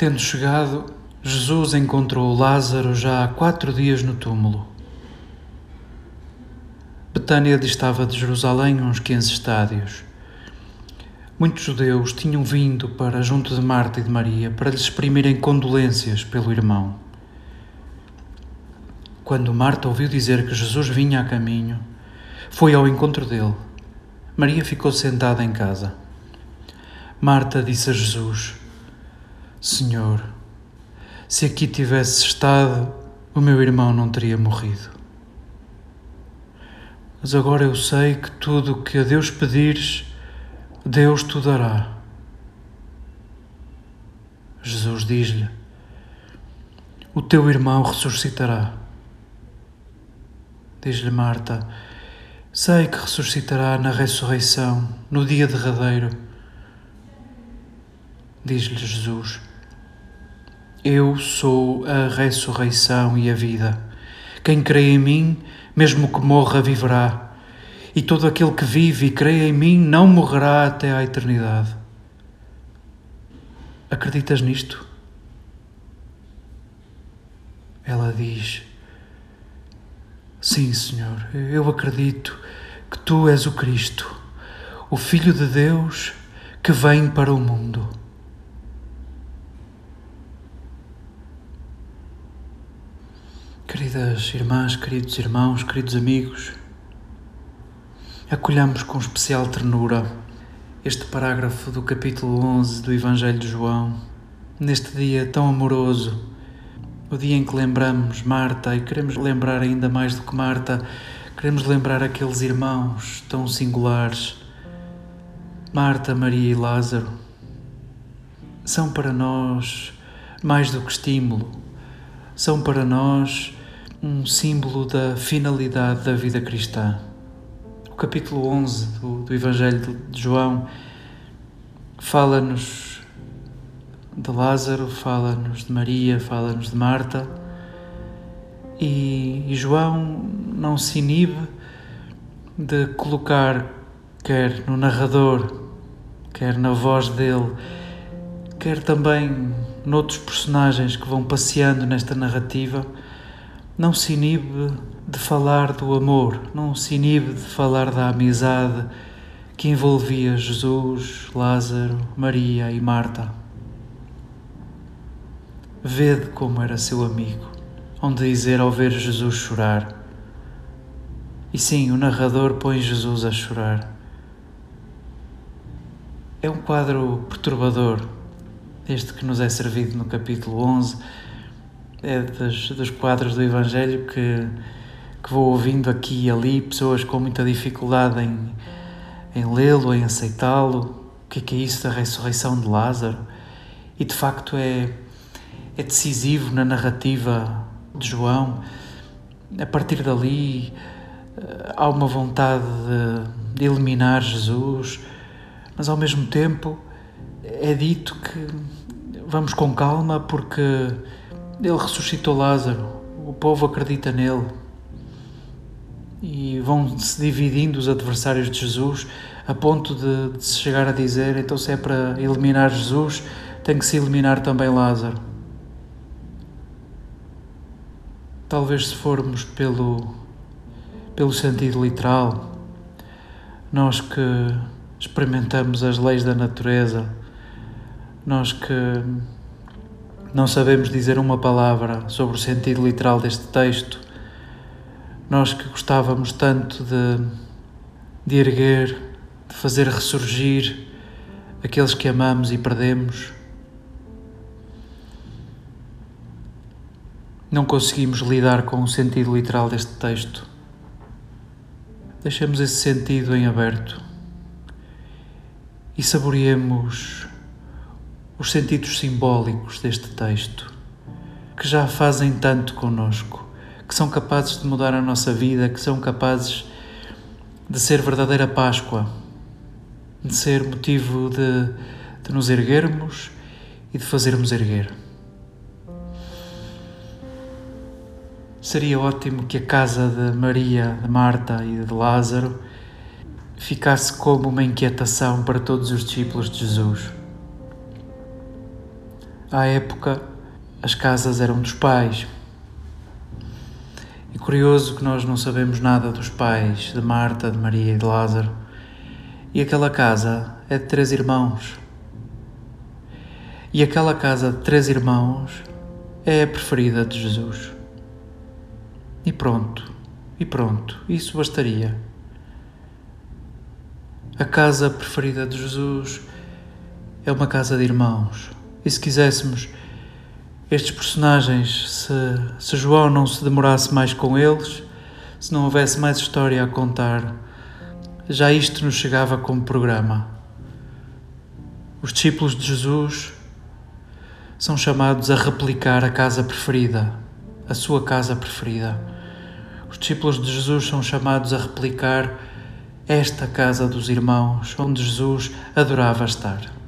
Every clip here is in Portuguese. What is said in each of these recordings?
Tendo chegado, Jesus encontrou Lázaro já há quatro dias no túmulo. Betânia distava de Jerusalém uns 15 estádios. Muitos judeus tinham vindo para junto de Marta e de Maria para lhes exprimirem condolências pelo irmão. Quando Marta ouviu dizer que Jesus vinha a caminho, foi ao encontro dele. Maria ficou sentada em casa. Marta disse a Jesus: Senhor, se aqui tivesse estado, o meu irmão não teria morrido. Mas agora eu sei que tudo o que a Deus pedires, Deus te dará. Jesus diz-lhe: O teu irmão ressuscitará. Diz-lhe Marta: Sei que ressuscitará na ressurreição, no dia derradeiro. Diz-lhe Jesus: eu sou a ressurreição e a vida. Quem crê em mim, mesmo que morra, viverá. E todo aquele que vive e crê em mim não morrerá até à eternidade. Acreditas nisto? Ela diz: Sim, Senhor, eu acredito que tu és o Cristo, o Filho de Deus que vem para o mundo. Queridas irmãs, queridos irmãos, queridos amigos, acolhamos com especial ternura este parágrafo do capítulo 11 do Evangelho de João, neste dia tão amoroso, o dia em que lembramos Marta e queremos lembrar ainda mais do que Marta, queremos lembrar aqueles irmãos tão singulares, Marta, Maria e Lázaro. São para nós mais do que estímulo, são para nós um símbolo da finalidade da vida cristã. O capítulo 11 do, do Evangelho de João fala-nos de Lázaro, fala-nos de Maria, fala-nos de Marta. E, e João não se inibe de colocar, quer no narrador, quer na voz dele, quer também noutros personagens que vão passeando nesta narrativa, não se inibe de falar do amor, não se inibe de falar da amizade que envolvia Jesus, Lázaro, Maria e Marta. Vede como era seu amigo, onde dizer ao ver Jesus chorar. E sim, o narrador põe Jesus a chorar. É um quadro perturbador, este que nos é servido no capítulo 11 é dos, dos quadros do Evangelho que, que vou ouvindo aqui e ali, pessoas com muita dificuldade em, em lê-lo, em aceitá-lo. O que é, que é isso da ressurreição de Lázaro? E de facto é, é decisivo na narrativa de João. A partir dali eh, há uma vontade de, de eliminar Jesus, mas ao mesmo tempo é dito que vamos com calma porque ele ressuscitou Lázaro, o povo acredita nele. E vão se dividindo os adversários de Jesus a ponto de, de se chegar a dizer: então, se é para eliminar Jesus, tem que se eliminar também Lázaro. Talvez, se formos pelo, pelo sentido literal, nós que experimentamos as leis da natureza, nós que não sabemos dizer uma palavra sobre o sentido literal deste texto. Nós que gostávamos tanto de, de erguer, de fazer ressurgir aqueles que amamos e perdemos, não conseguimos lidar com o sentido literal deste texto. Deixemos esse sentido em aberto e saboreemos os sentidos simbólicos deste texto, que já fazem tanto conosco, que são capazes de mudar a nossa vida, que são capazes de ser verdadeira Páscoa, de ser motivo de, de nos erguermos e de fazermos erguer. Seria ótimo que a casa de Maria, de Marta e de Lázaro ficasse como uma inquietação para todos os discípulos de Jesus À época, as casas eram dos pais. E curioso que nós não sabemos nada dos pais de Marta, de Maria e de Lázaro. E aquela casa é de três irmãos. E aquela casa de três irmãos é a preferida de Jesus. E pronto, e pronto, isso bastaria. A casa preferida de Jesus é uma casa de irmãos. E se quiséssemos, estes personagens, se, se João não se demorasse mais com eles, se não houvesse mais história a contar, já isto nos chegava como programa. Os discípulos de Jesus são chamados a replicar a casa preferida, a sua casa preferida. Os discípulos de Jesus são chamados a replicar esta casa dos irmãos onde Jesus adorava estar.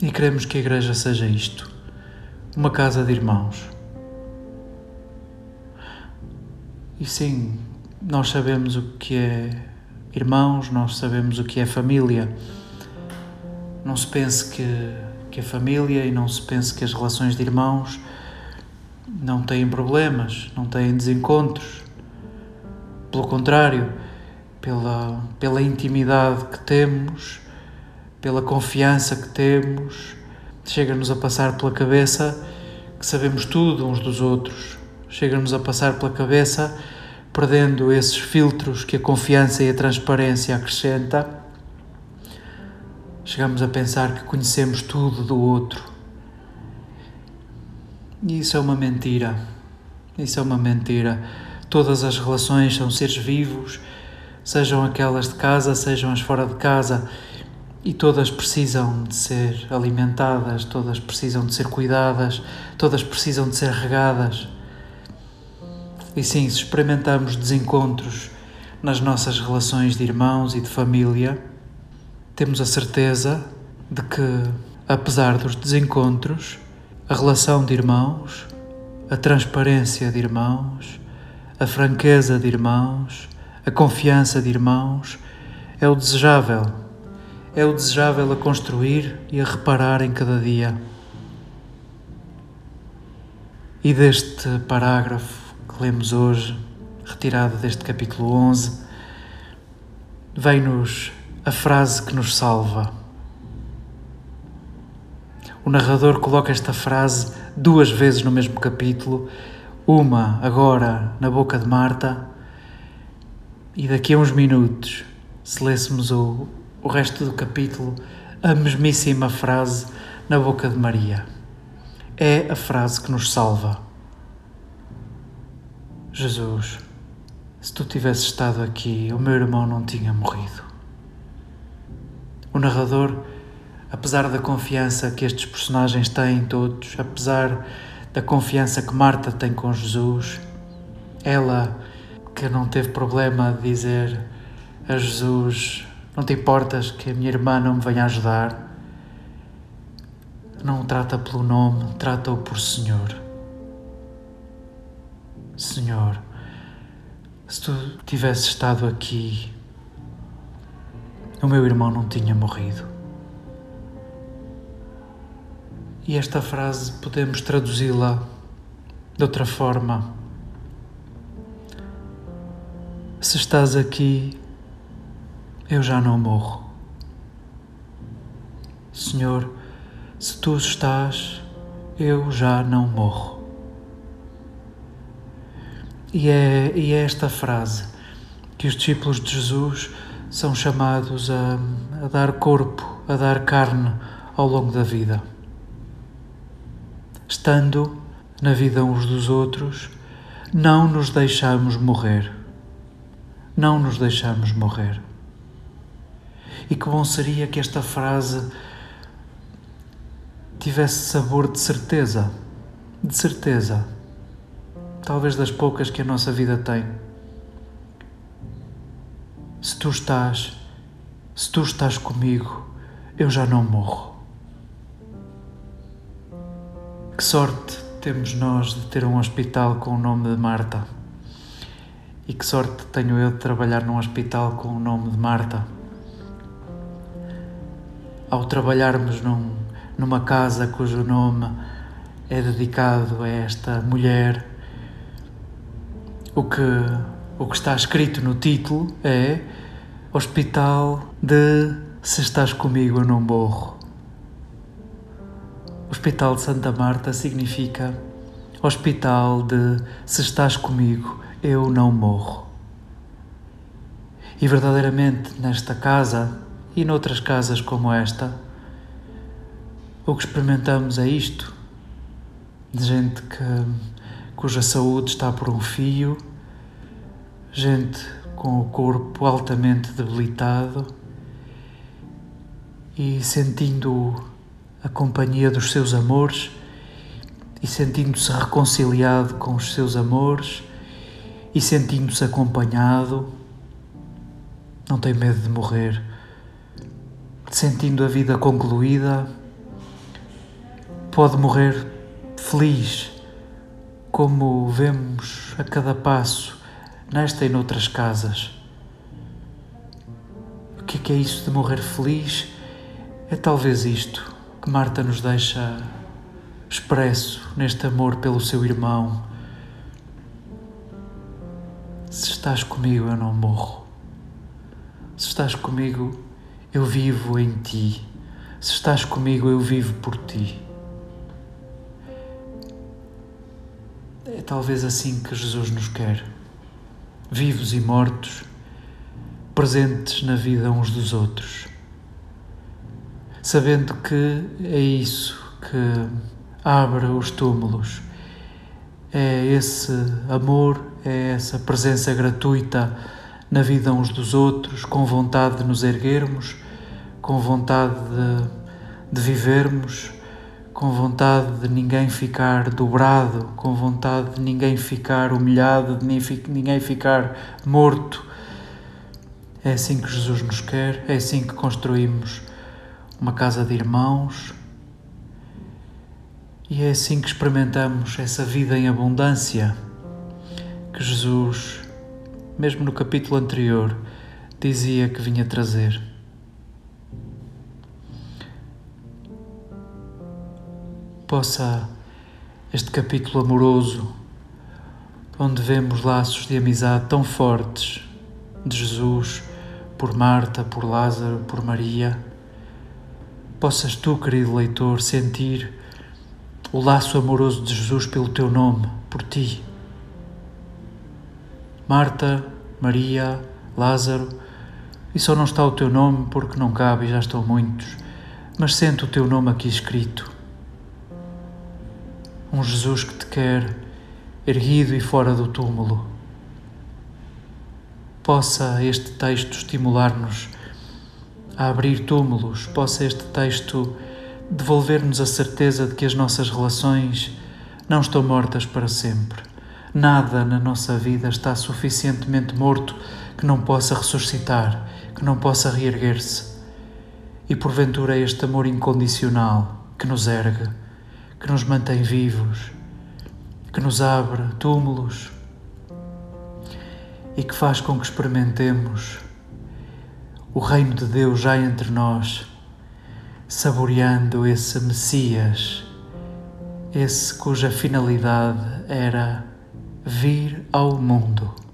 E queremos que a Igreja seja isto: uma casa de irmãos. E sim, nós sabemos o que é irmãos, nós sabemos o que é família. Não se pense que, que a família e não se pense que as relações de irmãos não têm problemas, não têm desencontros. Pelo contrário, pela, pela intimidade que temos, pela confiança que temos, chega-nos a passar pela cabeça que sabemos tudo uns dos outros, chega-nos a passar pela cabeça, perdendo esses filtros que a confiança e a transparência acrescenta, chegamos a pensar que conhecemos tudo do outro. E isso é uma mentira. Isso é uma mentira. Todas as relações são seres vivos sejam aquelas de casa, sejam as fora de casa, e todas precisam de ser alimentadas, todas precisam de ser cuidadas, todas precisam de ser regadas. E sim, se experimentamos desencontros nas nossas relações de irmãos e de família, temos a certeza de que, apesar dos desencontros, a relação de irmãos, a transparência de irmãos, a franqueza de irmãos, a confiança de irmãos é o desejável, é o desejável a construir e a reparar em cada dia. E deste parágrafo que lemos hoje, retirado deste capítulo 11, vem-nos a frase que nos salva. O narrador coloca esta frase duas vezes no mesmo capítulo, uma agora na boca de Marta e daqui a uns minutos, se lêssemos o, o resto do capítulo, a mesmíssima frase na boca de Maria. É a frase que nos salva. Jesus, se tu tivesses estado aqui, o meu irmão não tinha morrido. O narrador, apesar da confiança que estes personagens têm todos, apesar da confiança que Marta tem com Jesus, ela que não teve problema de dizer a Jesus: Não te importas que a minha irmã não me venha ajudar? Não o trata pelo nome, trata-o por Senhor. Senhor, se tu tivesses estado aqui, o meu irmão não tinha morrido. E esta frase podemos traduzi-la de outra forma Se estás aqui, eu já não morro. Senhor, se tu estás, eu já não morro. E é, e é esta frase que os discípulos de Jesus são chamados a, a dar corpo, a dar carne ao longo da vida. Estando na vida uns dos outros, não nos deixamos morrer não nos deixamos morrer. E que bom seria que esta frase tivesse sabor de certeza, de certeza, talvez das poucas que a nossa vida tem. Se tu estás, se tu estás comigo, eu já não morro. Que sorte temos nós de ter um hospital com o nome de Marta. E que sorte tenho eu de trabalhar num hospital com o nome de Marta. Ao trabalharmos num, numa casa cujo nome é dedicado a esta mulher. O que, o que está escrito no título é Hospital de Se Estás Comigo Não Morro. Hospital de Santa Marta significa Hospital de Se Estás Comigo Eu Não Morro. E verdadeiramente nesta casa e noutras casas como esta, o que experimentamos é isto: de gente que, cuja saúde está por um fio, gente com o corpo altamente debilitado e sentindo a companhia dos seus amores e sentindo-se reconciliado com os seus amores e sentindo-se acompanhado, não tem medo de morrer, sentindo a vida concluída, pode morrer feliz, como vemos a cada passo nesta e noutras casas. O que é, que é isso de morrer feliz? É talvez isto que Marta nos deixa expresso neste amor pelo seu irmão. Se estás comigo, eu não morro. Se estás comigo, eu vivo em ti. Se estás comigo, eu vivo por ti. É talvez assim que Jesus nos quer vivos e mortos, presentes na vida uns dos outros, sabendo que é isso que abre os túmulos, é esse amor, é essa presença gratuita na vida uns dos outros, com vontade de nos erguermos, com vontade de, de vivermos com vontade de ninguém ficar dobrado, com vontade de ninguém ficar humilhado, de ninguém ficar morto. É assim que Jesus nos quer, é assim que construímos uma casa de irmãos e é assim que experimentamos essa vida em abundância que Jesus, mesmo no capítulo anterior, dizia que vinha trazer. Possa este capítulo amoroso, onde vemos laços de amizade tão fortes de Jesus por Marta, por Lázaro, por Maria, possas tu, querido leitor, sentir o laço amoroso de Jesus pelo teu nome, por ti. Marta, Maria, Lázaro, e só não está o teu nome porque não cabe e já estão muitos, mas sente o teu nome aqui escrito um Jesus que te quer erguido e fora do túmulo. Possa este texto estimular-nos a abrir túmulos, possa este texto devolver-nos a certeza de que as nossas relações não estão mortas para sempre. Nada na nossa vida está suficientemente morto que não possa ressuscitar, que não possa reerguer-se. E porventura este amor incondicional que nos ergue que nos mantém vivos, que nos abre túmulos e que faz com que experimentemos o reino de Deus já entre nós, saboreando esse Messias, esse cuja finalidade era vir ao mundo